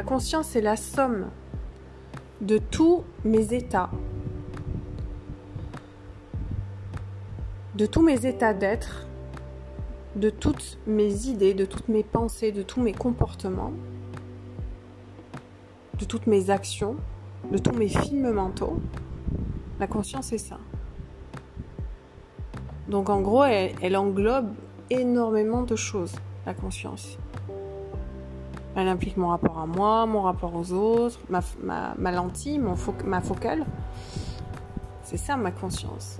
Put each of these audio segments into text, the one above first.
La conscience, c'est la somme de tous mes états, de tous mes états d'être, de toutes mes idées, de toutes mes pensées, de tous mes comportements, de toutes mes actions, de tous mes films mentaux. La conscience, c'est ça. Donc en gros, elle, englobe énormément de choses, la conscience. Elle implique mon rapport à moi, mon rapport aux autres, ma, lentille, mon ma focale. C'est ça ma conscience.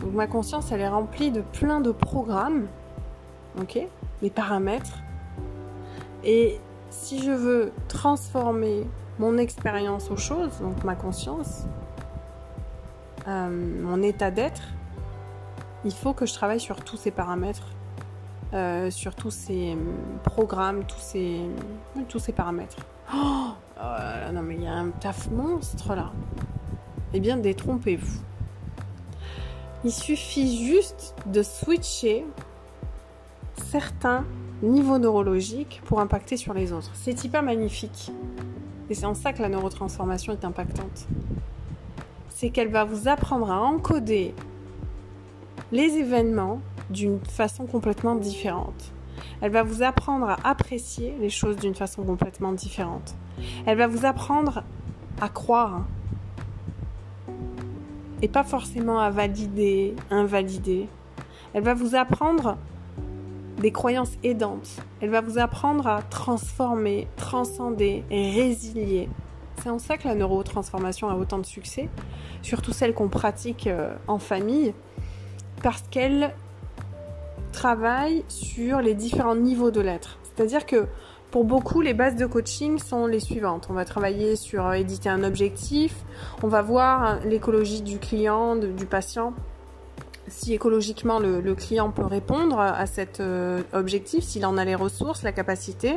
Donc ma conscience, elle est remplie de plein de programmes, ok Les paramètres. Et si je veux transformer mon expérience aux choses, donc ma conscience, euh, mon état d'être, il faut que je travaille sur tous ces paramètres, euh, sur tous ces programmes, tous ces, tous ces paramètres. Oh, oh non mais il y a un taf monstre là. Eh bien, détrompez-vous. Il suffit juste de switcher certains niveaux neurologiques pour impacter sur les autres. C'est hyper magnifique. Et c'est en ça que la neurotransformation est impactante. C'est qu'elle va vous apprendre à encoder les événements d'une façon complètement différente. Elle va vous apprendre à apprécier les choses d'une façon complètement différente. Elle va vous apprendre à croire et pas forcément à valider, invalider. Elle va vous apprendre des croyances aidantes. Elle va vous apprendre à transformer, transcender, résilier. C'est en ça que la neurotransformation a autant de succès, surtout celle qu'on pratique euh, en famille, parce qu'elle travaille sur les différents niveaux de l'être. C'est-à-dire que pour beaucoup, les bases de coaching sont les suivantes. On va travailler sur euh, éditer un objectif, on va voir l'écologie du client, du patient, si écologiquement le, client peut répondre à cet euh, objectif, s'il en a les ressources, la capacité.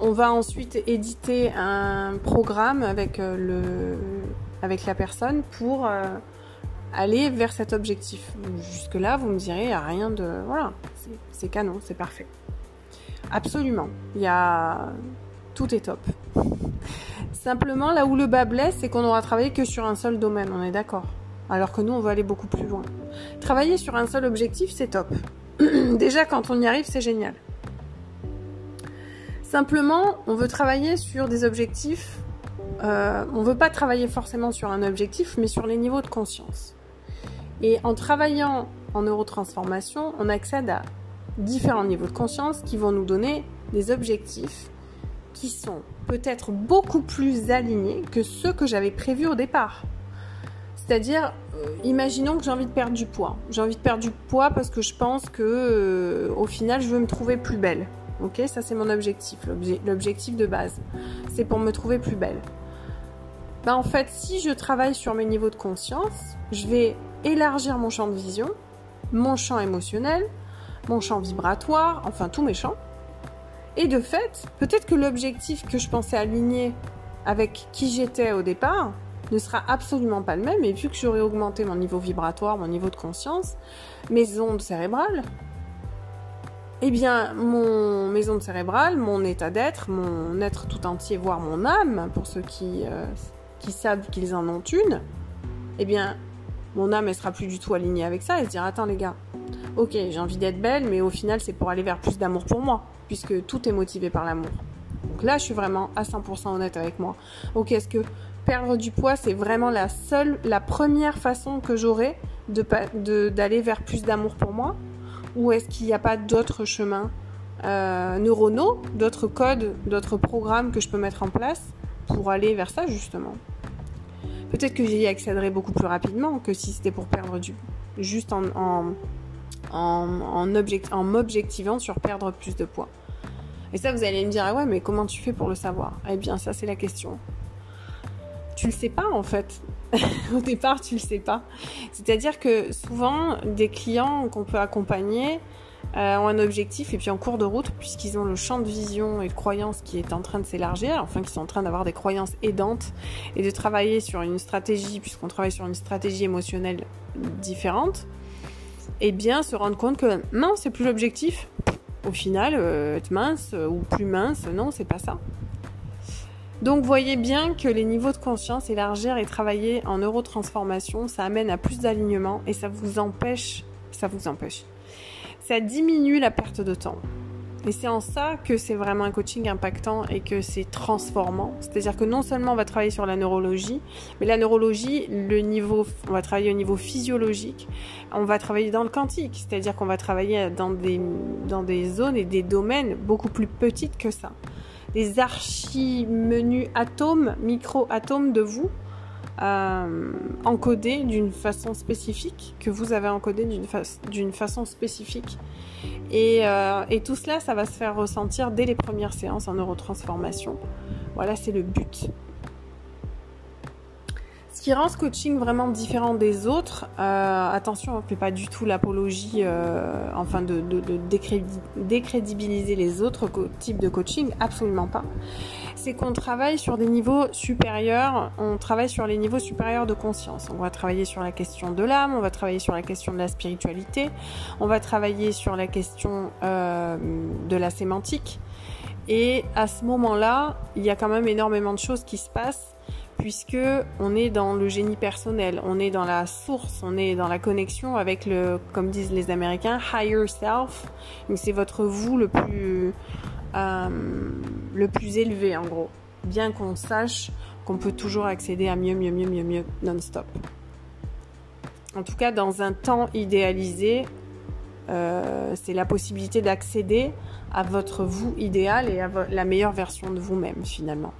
On va ensuite éditer un programme avec, euh, le, avec la personne pour aller vers cet objectif. Jusque-là, vous me direz, il n'y a rien de... Voilà, c'est canon, c'est parfait. Absolument. Y a... Tout est top. Simplement, là où le bas blesse, c'est qu'on aura travaillé que sur un seul domaine, on est d'accord alors que nous, on veut aller beaucoup plus loin. Travailler sur un seul objectif, c'est top. Déjà, quand on y arrive, c'est génial. Simplement, on veut travailler sur des objectifs. Euh, on ne veut pas travailler forcément sur un objectif, mais sur les niveaux de conscience. Et en travaillant en neurotransformation, on accède à différents niveaux de conscience qui vont nous donner des objectifs qui sont peut-être beaucoup plus alignés que ceux que j'avais prévus au départ. C'est-à-dire, euh, imaginons que j'ai envie de perdre du poids. J'ai envie de perdre du poids parce que je pense que, euh, au final, je veux me trouver plus belle. Ok, ça c'est mon objectif, l'objectif de base. C'est pour me trouver plus belle. Bah en fait, si je travaille sur mes niveaux de conscience, je vais élargir mon champ de vision, mon champ émotionnel, mon champ vibratoire, enfin tous mes champs. Et de fait, peut-être que l'objectif que je pensais aligner avec qui j'étais au départ, ne sera absolument pas le même. Et vu que j'aurai augmenté mon niveau vibratoire, mon niveau de conscience, mes ondes cérébrales, eh bien, mon, mes ondes cérébrales, mon état d'être, mon être tout entier, voire mon âme, pour ceux qui, euh, qui savent qu'ils en ont une, eh bien, mon âme, elle sera plus du tout alignée avec ça et se dire, attends les gars, ok, j'ai envie d'être belle, mais au final, c'est pour aller vers plus d'amour pour moi, puisque tout est motivé par l'amour. Donc là, je suis vraiment à 100% honnête avec moi. Ok, est-ce que perdre du poids, c'est vraiment la seule, la première façon que j'aurai d'aller vers plus d'amour pour moi? Ou est-ce qu'il n'y a pas d'autres chemins euh, neuronaux, d'autres codes, d'autres programmes que je peux mettre en place pour aller vers ça justement? Peut-être que j'y accéderai beaucoup plus rapidement que si c'était pour perdre du juste en, en, en m'objectivant sur perdre plus de poids. Et ça, vous allez me dire, ah ouais, mais comment tu fais pour le savoir? Eh bien, ça, c'est la question tu le sais pas en fait. Au départ, tu le sais pas. C'est-à-dire que souvent, des clients qu'on peut accompagner euh, ont un objectif et puis en cours de route, puisqu'ils ont le champ de vision et de croyance qui est en train de s'élargir, enfin qu'ils sont en train d'avoir des croyances aidantes et de travailler sur une stratégie, puisqu'on travaille sur une stratégie émotionnelle différente, eh bien se rendre compte que non, c'est plus l'objectif. Au final, euh, être mince ou plus mince, non, c'est pas ça. Donc voyez bien que les niveaux de conscience, élargir et travailler en neurotransformation, ça amène à plus d'alignement et ça vous empêche, ça vous empêche. Ça diminue la perte de temps. Et c'est en ça que c'est vraiment un coaching impactant et que c'est transformant. C'est-à-dire que non seulement on va travailler sur la neurologie, mais la neurologie, le niveau, on va travailler au niveau physiologique, on va travailler dans le quantique, c'est-à-dire qu'on va travailler dans des, dans des zones et des domaines beaucoup plus petites que ça. Des archi-menus atomes, micro-atomes de vous, euh, encodés d'une façon spécifique, que vous avez encodé d'une façon spécifique. Et, euh, et, tout cela, ça va se faire ressentir dès les premières séances en neurotransformation. Voilà, c'est le but. Ce qui rend ce coaching vraiment différent des autres, euh, attention, on ne fait pas du tout l'apologie, enfin de décrédibiliser les autres types de coaching, absolument pas. C'est qu'on travaille sur des niveaux supérieurs, on travaille sur les niveaux supérieurs de conscience. On va travailler sur la question de l'âme, on va travailler sur la question de la spiritualité, on va travailler sur la question euh, de la sémantique. Et à ce moment-là, il y a quand même énormément de choses qui se passent puisque on est dans le génie personnel, on est dans la source, on est dans la connexion avec le, comme disent les Américains, higher self. Donc c'est votre vous le plus, euh, le plus élevé en gros. Bien qu'on sache qu'on peut toujours accéder à mieux, mieux, mieux, mieux, mieux, non-stop. En tout cas, dans un temps idéalisé, euh, c'est la possibilité d'accéder à votre vous idéal et à la meilleure version de vous-même finalement.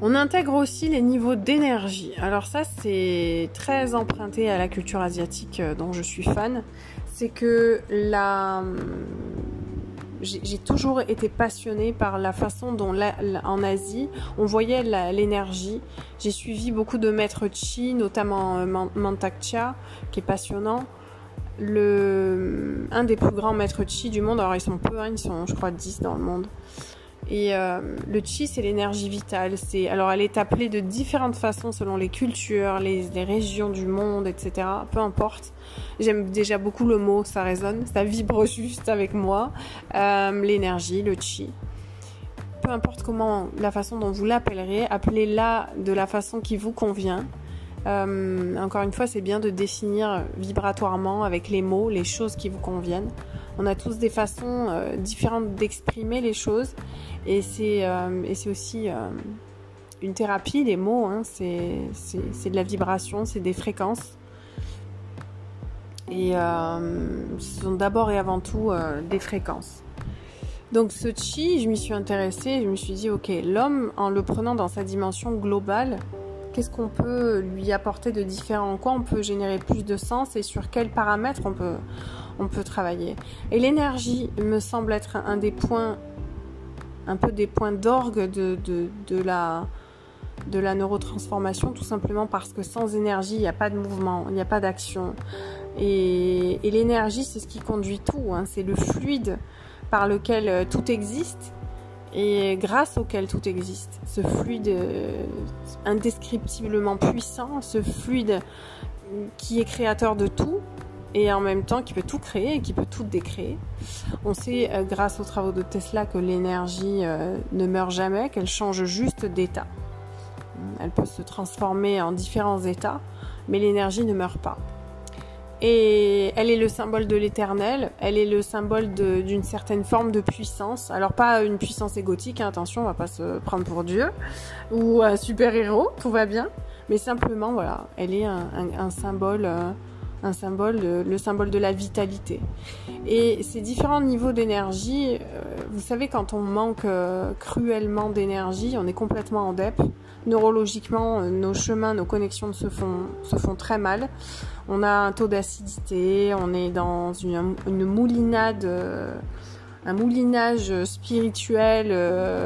On intègre aussi les niveaux d'énergie. Alors ça, c'est très emprunté à la culture asiatique euh, dont je suis fan. C'est que la... J'ai toujours été passionnée par la façon dont en Asie on voyait l'énergie. J'ai suivi beaucoup de maîtres chi, notamment euh, qui est passionnant. Le, un des plus grands maîtres chi du monde, alors ils sont peu, hein, ils sont je crois 10 dans le monde. Et euh, le chi, c'est l'énergie vitale. C'est alors elle est appelée de différentes façons selon les cultures, les, les régions du monde, etc. Peu importe. J'aime déjà beaucoup le mot, ça résonne, ça vibre juste avec moi. Euh, l'énergie, le chi. Peu importe comment, la façon dont vous l'appellerez, appelez-la de la façon qui vous convient. Euh, encore une fois, c'est bien de définir vibratoirement avec les mots les choses qui vous conviennent. On a tous des façons euh, différentes d'exprimer les choses et c'est euh, aussi euh, une thérapie, les mots, hein, c'est de la vibration, c'est des fréquences. Et ce sont d'abord et avant tout des fréquences. Donc ce chi, je m'y suis intéressée, je me suis dit, ok, l'homme, en le prenant dans sa dimension globale, qu'est-ce qu'on peut lui apporter de différent, en quoi on peut générer plus de sens et sur quels paramètres on peut, on peut travailler? Et l'énergie me semble être un des points, un peu des points d'orgue de, la neurotransformation, tout simplement parce que sans énergie, il n'y a pas de mouvement, il n'y a pas d'action. Et, l'énergie, c'est ce qui conduit tout, hein. c'est le fluide par lequel euh, tout existe et grâce auquel tout existe. Ce fluide euh, indescriptiblement puissant, ce fluide qui est créateur de tout et en même temps qui peut tout créer et qui peut tout décréer. On sait euh, grâce aux travaux de Tesla que l'énergie euh, ne meurt jamais, qu'elle change juste d'état. Elle peut se transformer en différents états, mais l'énergie ne meurt pas. Et elle est le symbole de l'éternel, elle est le symbole d'une certaine forme de puissance. Alors pas une puissance égotique, hein, attention, on va pas se prendre pour Dieu, ou un super-héros, tout va bien. Mais simplement, voilà, elle est un, symbole... Euh, un symbole, le symbole de la vitalité. Et ces différents niveaux d'énergie, euh, vous savez, quand on manque euh, cruellement d'énergie, on est complètement en dep. Neurologiquement, euh, nos chemins, nos connexions se font, très mal. On a un taux d'acidité, on est dans une, moulinade, un moulinage spirituel.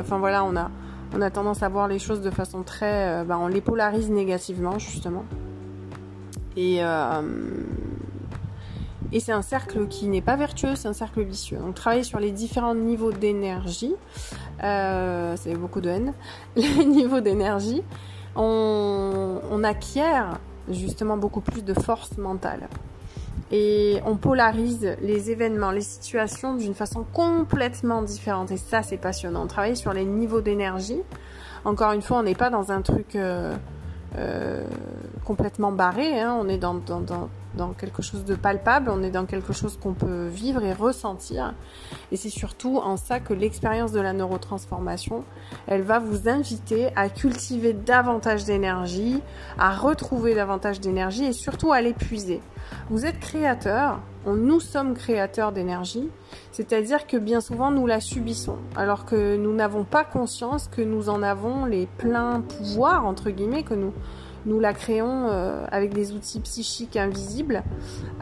enfin voilà, on a, on a tendance à voir les choses de façon très, ben, on les polarise négativement justement. Et, euh, et c'est un cercle qui n'est pas vertueux, c'est un cercle vicieux. Donc travailler sur les différents niveaux d'énergie, euh, c'est beaucoup de haine, les niveaux d'énergie, on, acquiert justement beaucoup plus de force mentale. et on polarise les événements, les situations d'une façon complètement différente. Et ça, c'est passionnant. On travaille sur les niveaux d'énergie. Encore une fois, on n'est pas dans un truc euh, euh, complètement barré. Hein. On est dans, dans, dans, dans, quelque chose de palpable. On est dans quelque chose qu'on peut vivre et ressentir. Et c'est surtout en ça que l'expérience de la neurotransformation, elle va vous inviter à cultiver davantage d'énergie, à retrouver davantage d'énergie et surtout à l'épuiser. Vous êtes créateur, nous sommes créateurs d'énergie, c'est-à-dire que bien souvent nous la subissons, alors que nous n'avons pas conscience que nous en avons les pleins pouvoirs, entre guillemets, que nous, nous la créons euh, avec des outils psychiques invisibles.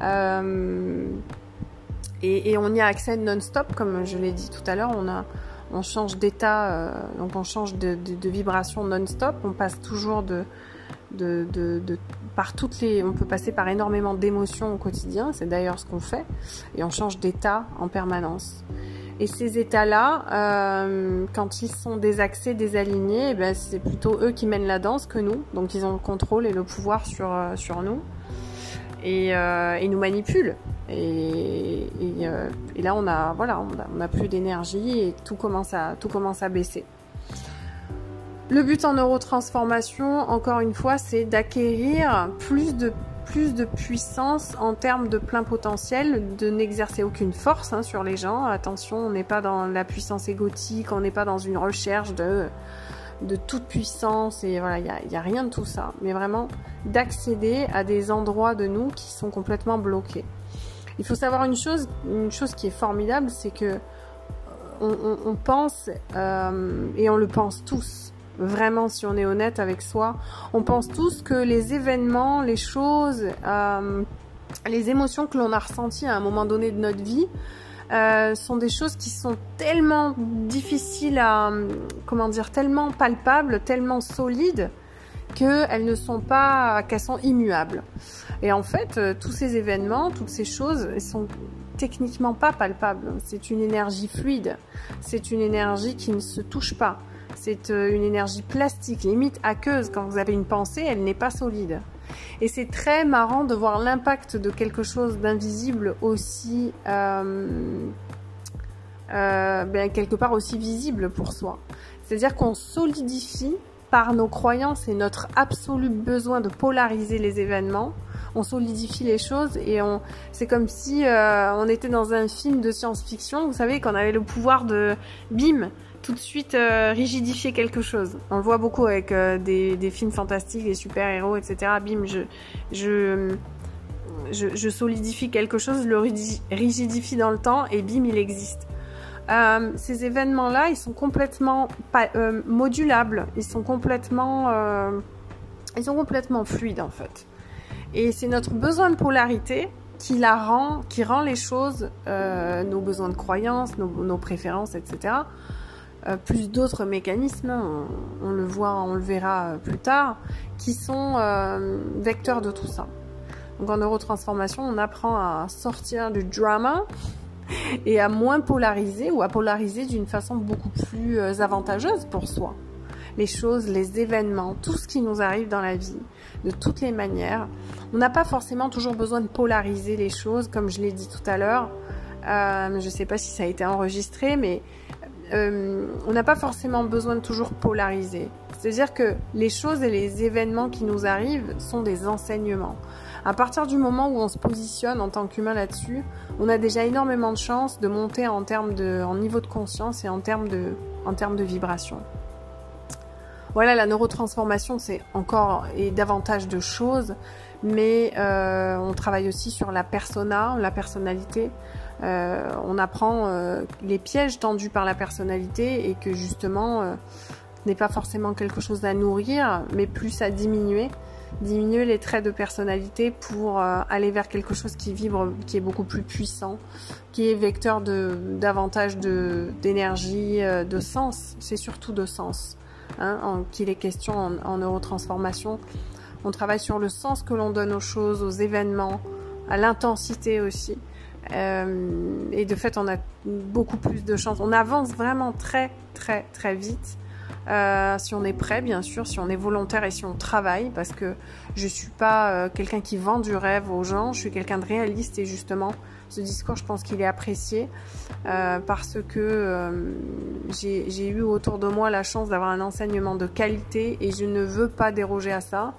Euh, et, on y a accès non-stop, comme je l'ai dit tout à l'heure, on, a, on change d'état, euh, donc on change de, vibration non-stop, on passe toujours de, de, par toutes les, on peut passer par énormément d'émotions au quotidien. C'est d'ailleurs ce qu'on fait, et on change d'état en permanence. Et ces états-là, euh, quand ils sont désaxés, désalignés, eh ben c'est plutôt eux qui mènent la danse que nous. Donc ils ont le contrôle et le pouvoir sur euh, sur nous et euh, ils nous manipulent. Et, et, euh, et, là on a voilà, on on a plus d'énergie et tout commence à tout commence à baisser. Le but en neurotransformation, encore une fois, c'est d'acquérir plus de plus de puissance en termes de plein potentiel, de n'exercer aucune force hein, sur les gens. Attention, on n'est pas dans la puissance égotique, on n'est pas dans une recherche de, de toute puissance et voilà, il n'y a, a, rien de tout ça. Mais vraiment d'accéder à des endroits de nous qui sont complètement bloqués. Il faut savoir une chose, une chose qui est formidable, c'est que on, on, on pense euh, et on le pense tous Vraiment, si on est honnête avec soi, on pense tous que les événements, les choses, euh, les émotions que l'on a ressenties à un moment donné de notre vie, euh, sont des choses qui sont tellement difficiles à, comment dire, tellement palpables, tellement solides, qu'elles ne sont pas, qu'elles sont immuables. Et en fait, euh, tous ces événements, toutes ces choses, elles sont techniquement pas palpables. C'est une énergie fluide. C'est une énergie qui ne se touche pas. C'est euh, une énergie plastique, limite aqueuse. Quand vous avez une pensée, elle n'est pas solide. Et c'est très marrant de voir l'impact de quelque chose d'invisible aussi, euh, euh, ben, quelque part aussi visible pour soi. C'est-à-dire qu'on solidifie par nos croyances et notre absolu besoin de polariser les événements, on solidifie les choses et on, c'est comme si on était dans un film de science-fiction, vous savez, qu'on avait le pouvoir de, bim, tout de suite euh, rigidifier quelque chose. On le voit beaucoup avec euh, des, films fantastiques, des super-héros, etc. Bim, je, je, je, solidifie quelque chose, le rigidifie dans le temps et bim, il existe. Euh, ces événements-là, ils sont complètement euh, modulables, ils sont complètement, ils sont complètement fluides en fait. Et c'est notre besoin de polarité qui la rend, qui rend les choses, nos besoins de croyance, nos, nos préférences, etc euh, plus d'autres mécanismes, on, le voit, on le verra euh, plus tard, qui sont euh, vecteurs de tout ça. Donc en neurotransformation, on apprend à sortir du drama et à moins polariser ou à polariser d'une façon beaucoup plus avantageuse pour soi. Les choses, les événements, tout ce qui nous arrive dans la vie, de toutes les manières. On n'a pas forcément toujours besoin de polariser les choses, comme je l'ai dit tout à l'heure. Je ne sais pas si ça a été enregistré, mais euh, on n'a pas forcément besoin de toujours polariser. C'est-à-dire que les choses et les événements qui nous arrivent sont des enseignements. À partir du moment où on se positionne en tant qu'humain là-dessus, on a déjà énormément de chances de monter en termes de, niveau de conscience et en termes de, en termes de vibration. Voilà, la neurotransformation, c'est encore et davantage de choses, mais euh, on travaille aussi sur la persona, la personnalité. Euh, on apprend euh, les pièges tendus par la personnalité et que justement euh, n'est pas forcément quelque chose à nourrir, mais plus à diminuer, diminuer les traits de personnalité pour aller vers quelque chose qui vibre, qui est beaucoup plus puissant, qui est vecteur de davantage de d'énergie, de sens. C'est surtout de sens hein, qu'il est question en, en neurotransformation. On travaille sur le sens que l'on donne aux choses, aux événements, à l'intensité aussi. Euh, et de fait, on a beaucoup plus de chance. On avance vraiment très, très, très vite Euh, si on est prêt, bien sûr, si on est volontaire et si on travaille, parce que je suis pas euh, quelqu'un qui vend du rêve aux gens, je suis quelqu'un de réaliste et justement, ce discours, je pense qu'il est apprécié euh, parce que j'ai eu autour de moi la chance d'avoir un enseignement de qualité et je ne veux pas déroger à ça.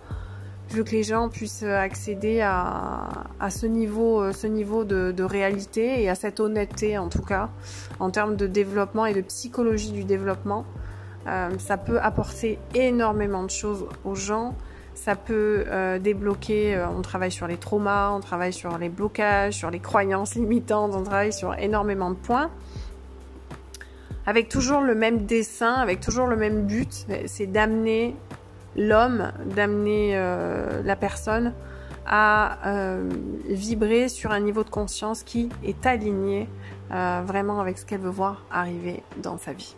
Je veux que les gens puissent accéder à, à ce niveau, ce niveau de, de, réalité et à cette honnêteté en tout cas en termes de développement et de psychologie du développement. Euh, ça peut apporter énormément de choses aux gens. Ça peut euh, débloquer, euh, on travaille sur les traumas, on travaille sur les blocages, sur les croyances limitantes, on travaille sur énormément de points. Avec toujours le même dessin, avec toujours le même but, c'est d'amener l'homme, d'amener la personne à vibrer sur un niveau de conscience qui est aligné vraiment avec ce qu'elle veut voir arriver dans sa vie.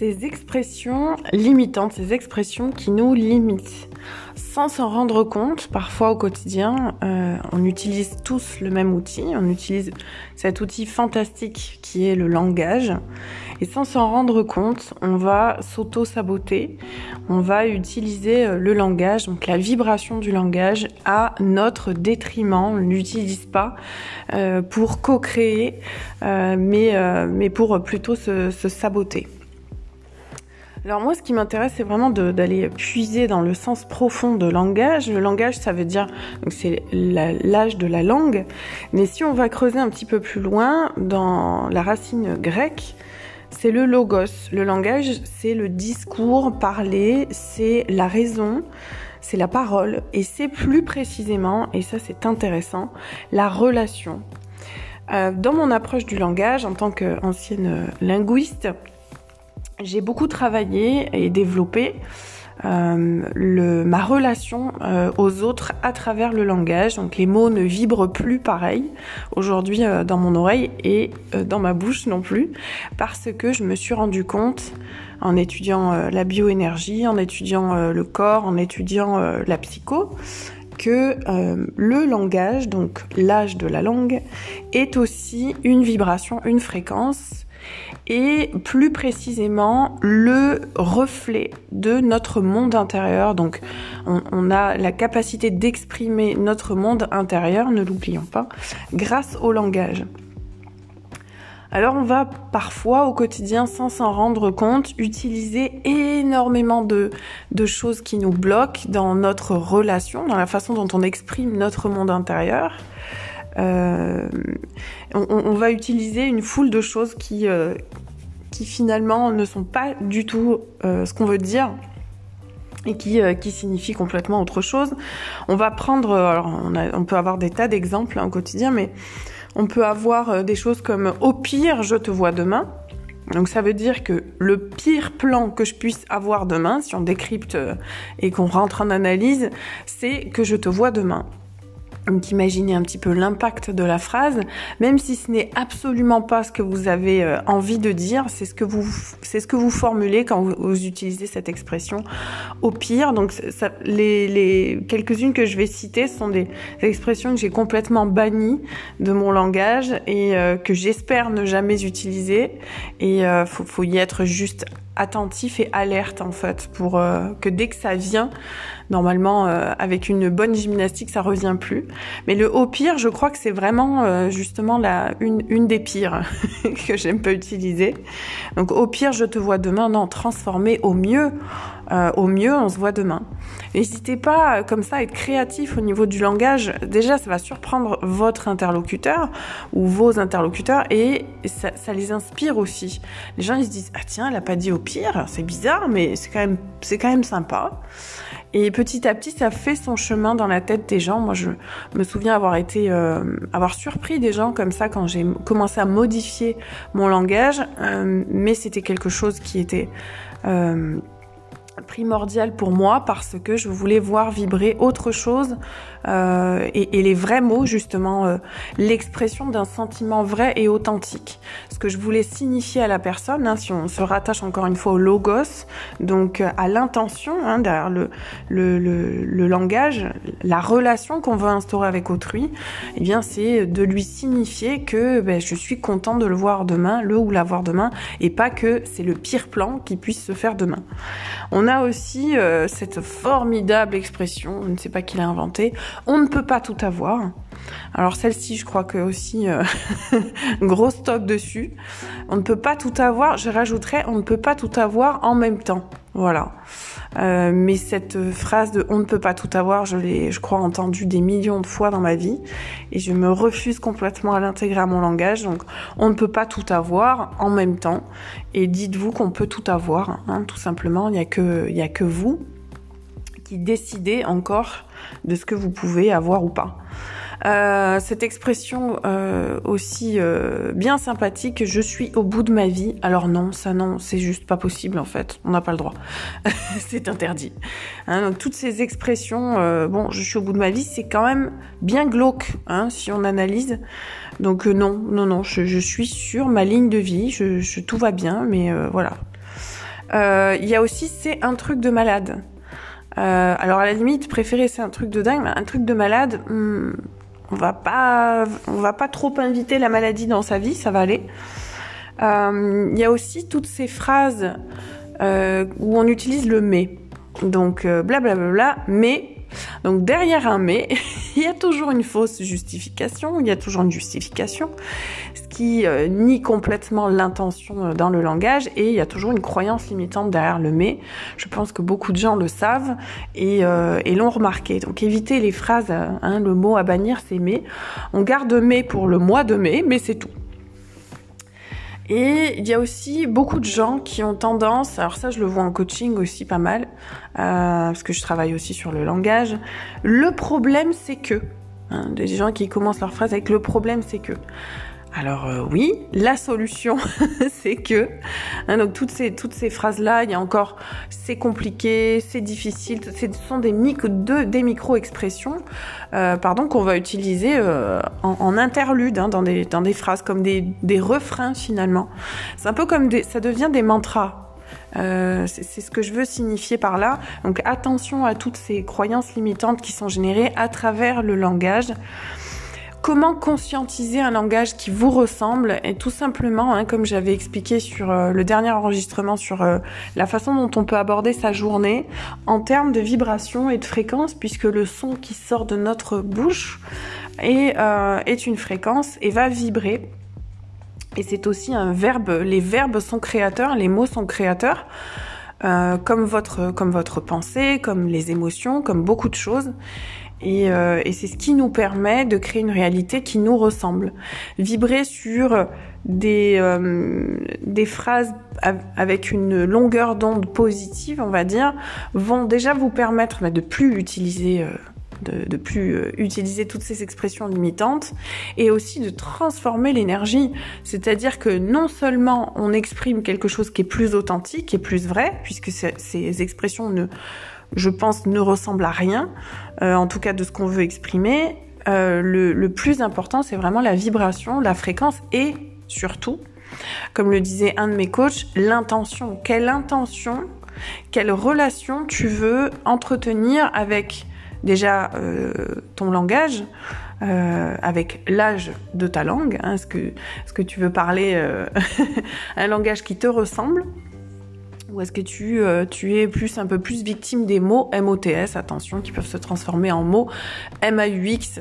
ces expressions limitantes, ces expressions qui nous limitent. Sans s'en rendre compte, parfois au quotidien, euh, on utilise tous le même outil, on utilise cet outil fantastique qui est le langage, et sans s'en rendre compte, on va s'auto-saboter, on va utiliser euh, le langage, donc la vibration du langage, à notre détriment, on ne l'utilise pas euh, pour co-créer, mais, mais pour plutôt se saboter. Alors moi, ce qui m'intéresse, c'est vraiment d'aller puiser dans le sens profond de langage. Le langage, ça veut dire, c'est l'âge de la langue. Mais si on va creuser un petit peu plus loin dans la racine grecque, c'est le logos. Le langage, c'est le discours parlé, c'est la raison, c'est la parole, et c'est plus précisément, et ça c'est intéressant, la relation. Euh, dans mon approche du langage, en tant qu'ancienne linguiste, j'ai beaucoup travaillé et développé euh, le, ma relation euh, aux autres à travers le langage. Donc les mots ne vibrent plus pareil aujourd'hui euh, dans mon oreille et dans ma bouche non plus, parce que je me suis rendu compte en étudiant la bioénergie, en étudiant le corps, en étudiant la psycho, que le langage, donc l'âge de la langue, est aussi une vibration, une fréquence et plus précisément le reflet de notre monde intérieur. Donc on, a la capacité d'exprimer notre monde intérieur, ne l'oublions pas, grâce au langage. Alors on va parfois au quotidien sans s'en rendre compte utiliser énormément de, choses qui nous bloquent dans notre relation, dans la façon dont on exprime notre monde intérieur. Euh, on, va utiliser une foule de choses qui, euh, qui finalement ne sont pas du tout euh, ce qu'on veut dire et qui, qui signifient complètement autre chose. On va prendre, alors on, peut avoir des tas d'exemples hein, au quotidien, mais on peut avoir des choses comme au pire, je te vois demain. Donc ça veut dire que le pire plan que je puisse avoir demain, si on décrypte et qu'on rentre en analyse, c'est que je te vois demain. Donc imaginez un petit peu l'impact de la phrase, même si ce n'est absolument pas ce que vous avez euh, envie de dire, c'est ce que vous c'est ce que vous formulez quand vous, utilisez cette expression. Au pire, donc les, quelques-unes que je vais citer sont des, expressions que j'ai complètement bannies de mon langage et euh, que j'espère ne jamais utiliser. Et euh, faut y être juste attentif et alerte en fait pour euh, que dès que ça vient, normalement euh, avec une bonne gymnastique ça revient plus. Mais le au pire, je crois que c'est vraiment euh, justement la une, une des pires que j'aime pas utiliser. Donc au pire, je te vois demain. Non, transformer au mieux. Au mieux, on se voit demain. N'hésitez pas comme ça à être créatif au niveau du langage. Déjà, ça va surprendre votre interlocuteur ou vos interlocuteurs et ça, ça les inspire aussi. Les gens ils se disent ah tiens, elle a pas dit au pire, c'est bizarre, mais c'est quand même, c'est quand même sympa. Et petit à petit, ça fait son chemin dans la tête des gens. Moi, je me souviens avoir été, euh, avoir surpris des gens comme ça quand j'ai commencé à modifier mon langage, euh, mais c'était quelque chose qui était euh, primordial pour moi parce que je voulais voir vibrer autre chose euh, et, les vrais mots justement euh, l'expression d'un sentiment vrai et authentique. Ce que je voulais signifier à la personne hein, si on se rattache encore une fois au logos donc euh, à l'intention hein, derrière le, le, le, langage la relation qu'on veut instaurer avec autrui eh bien c'est de lui signifier que ben, je suis content de le voir demain le ou la voir demain et pas que c'est le pire plan qui puisse se faire demain a aussi cette formidable expression je ne sais pas qui l'a inventée on ne peut pas tout avoir. Alors celle-ci, je crois que aussi euh, gros stock dessus. On ne peut pas tout avoir. Je rajouterais on ne peut pas tout avoir en même temps. Voilà. Euh, mais cette phrase de on ne peut pas tout avoir, je l'ai, je crois, entendue des millions de fois dans ma vie, et je me refuse complètement à l'intégrer à mon langage. Donc, on ne peut pas tout avoir en même temps. Et dites-vous qu'on peut tout avoir, hein, tout simplement. Il n'y a que, il y a que vous qui décidez encore de ce que vous pouvez avoir ou pas. Euh, cette expression euh, aussi euh, bien sympathique, je suis au bout de ma vie. Alors non, ça non, c'est juste pas possible en fait. On n'a pas le droit. c'est interdit. Hein, donc toutes ces expressions, bon, je suis au bout de ma vie, c'est quand même bien glauque hein, si on analyse. Donc non, non, non, je, suis sur ma ligne de vie. Je, tout va bien, mais voilà. Il y a aussi c'est un truc de malade. Euh, alors à la limite, préférer c'est un truc de dingue, mais un truc de malade, hmm, on va pas, on va pas trop inviter la maladie dans sa vie, ça va aller. Euh, il y a aussi toutes ces phrases euh, où on utilise le mais. Donc blablabla, mais donc derrière un mais, il y a toujours une fausse justification, il y a toujours une justification, ce qui euh, nie complètement l'intention euh, dans le langage et il y a toujours une croyance limitante derrière le mais. Je pense que beaucoup de gens le savent et, euh, l'ont remarqué. Donc évitez les phrases, hein, le mot à bannir c'est mais. On garde mais pour le mois de mai, mais c'est tout. Et il y a aussi beaucoup de gens qui ont tendance, alors ça je le vois en coaching aussi pas mal, euh, parce que je travaille aussi sur le langage. Le problème c'est que, hein, des gens qui commencent leur phrase avec le problème c'est que. Alors euh, oui, la solution, c'est que, hein, donc toutes ces toutes ces phrases là, il y a encore c'est compliqué, c'est difficile, ce sont des micro des micro expressions, euh, pardon, qu'on va utiliser euh, en, interlude hein, dans des dans des phrases comme des des refrains finalement. C'est un peu comme des, ça devient des mantras. c'est ce que je veux signifier par là. Donc attention à toutes ces croyances limitantes qui sont générées à travers le langage. Comment conscientiser un langage qui vous ressemble Et tout simplement, hein, comme j'avais expliqué sur euh, le dernier enregistrement sur euh, la façon dont on peut aborder sa journée en termes de vibration et de fréquence, puisque le son qui sort de notre bouche est, euh, est une fréquence et va vibrer. Et c'est aussi un verbe. Les verbes sont créateurs, les mots sont créateurs. comme votre comme votre pensée, comme les émotions, comme beaucoup de choses. Euh, et, c'est ce qui nous permet de créer une réalité qui nous ressemble. Vibrer sur des, euh, des phrases avec une longueur d'onde positive, on va dire, vont déjà vous permettre bah, de plus utiliser euh, de, plus utiliser toutes ces expressions limitantes et aussi de transformer l'énergie. C'est-à-dire que non seulement on exprime quelque chose qui est plus authentique et plus vrai, puisque ces expressions ne je pense, ne ressemble à rien, euh, en tout cas de ce qu'on veut exprimer. Euh, le, plus important, c'est vraiment la vibration, la fréquence et surtout, comme le disait un de mes coachs, l'intention. Quelle intention, quelle relation tu veux entretenir avec déjà euh, ton langage, avec l'âge de ta langue, hein, est-ce que, est que tu veux parler un langage qui te ressemble ou est-ce que tu, euh, tu es plus un peu plus victime des mots MOTS, attention, qui peuvent se transformer en mots MAUX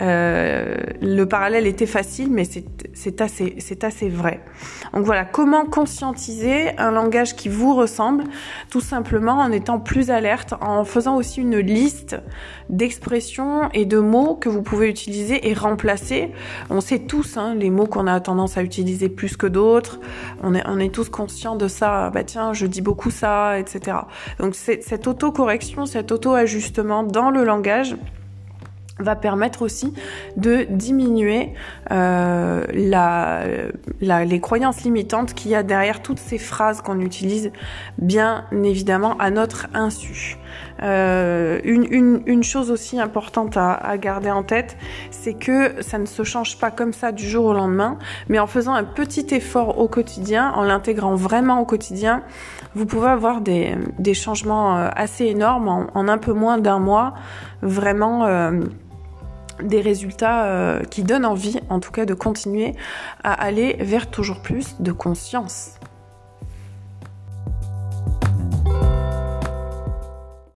euh, Le parallèle était facile, mais c'est assez, assez vrai. Donc voilà, comment conscientiser un langage qui vous ressemble Tout simplement en étant plus alerte, en faisant aussi une liste d'expressions et de mots que vous pouvez utiliser et remplacer. On sait tous hein, les mots qu'on a tendance à utiliser plus que d'autres. On est, on est tous conscients de ça. Bah tiens, dis beaucoup ça, etc. Donc cette autocorrection, cet auto-ajustement dans le langage, va permettre aussi de diminuer euh, la, la, les croyances limitantes qu'il y a derrière toutes ces phrases qu'on utilise bien évidemment à notre insu. Euh, une, une, une, chose aussi importante à, à garder en tête, c'est que ça ne se change pas comme ça du jour au lendemain, mais en faisant un petit effort au quotidien, en l'intégrant vraiment au quotidien, vous pouvez avoir des, des changements euh, assez énormes en, un peu moins d'un mois. Vraiment. Euh, des résultats euh, qui donnent envie, en tout cas, de continuer à aller vers toujours plus de conscience.